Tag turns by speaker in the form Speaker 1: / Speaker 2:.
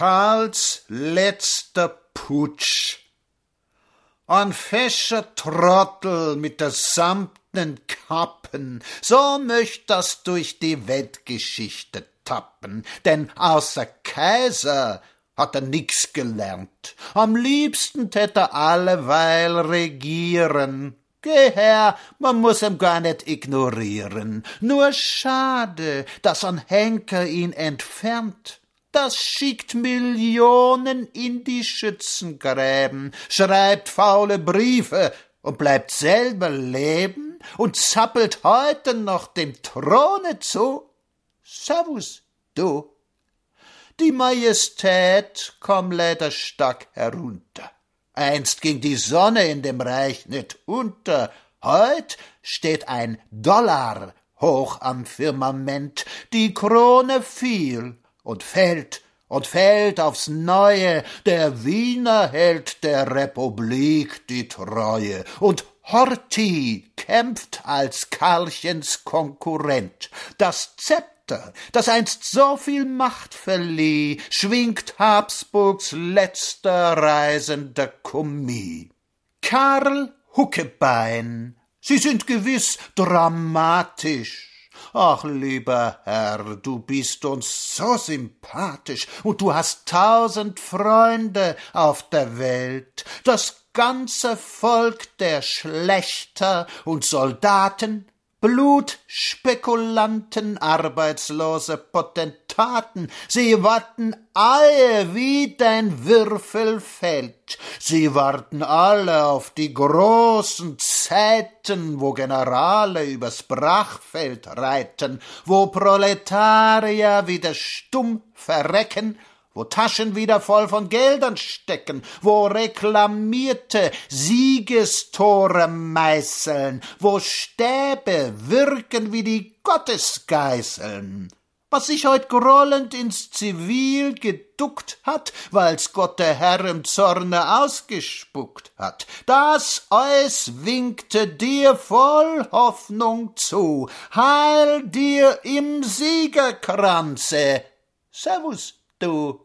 Speaker 1: Karls letzter Putsch. Ein fescher Trottel mit der samtnen Kappen, so möcht das durch die Weltgeschichte tappen, denn außer Kaiser hat er nix gelernt. Am liebsten tät er alleweil regieren. Geh her, man muss ihm gar nicht ignorieren. Nur schade, dass ein Henker ihn entfernt. Das schickt Millionen in die Schützengräben, schreibt faule Briefe und bleibt selber leben und zappelt heute noch dem Throne zu. Servus, du. Die Majestät komm leider stark herunter. Einst ging die Sonne in dem Reich nicht unter, heut steht ein Dollar hoch am Firmament, die Krone fiel und fällt und fällt aufs Neue, der Wiener hält der Republik die Treue, und Horthy kämpft als Karlchens Konkurrent. Das Zepter das einst so viel Macht verlieh, schwingt Habsburgs letzter reisender Kommie. Karl Huckebein, Sie sind gewiss dramatisch. Ach, lieber Herr, du bist uns so sympathisch und du hast tausend Freunde auf der Welt, das ganze Volk der Schlechter und Soldaten Blutspekulanten, arbeitslose Potentaten, sie warten alle, wie dein Würfel fällt. Sie warten alle auf die großen Zeiten, wo Generale übers Brachfeld reiten, wo Proletarier wieder stumm verrecken wo Taschen wieder voll von Geldern stecken, wo reklamierte Siegestore meißeln, wo Stäbe wirken wie die Gottesgeißeln. Was sich heut grollend ins Zivil geduckt hat, weil's Gott der Herr im Zorne ausgespuckt hat, das Eus winkte dir voll Hoffnung zu, heil dir im Siegerkranze. Servus, du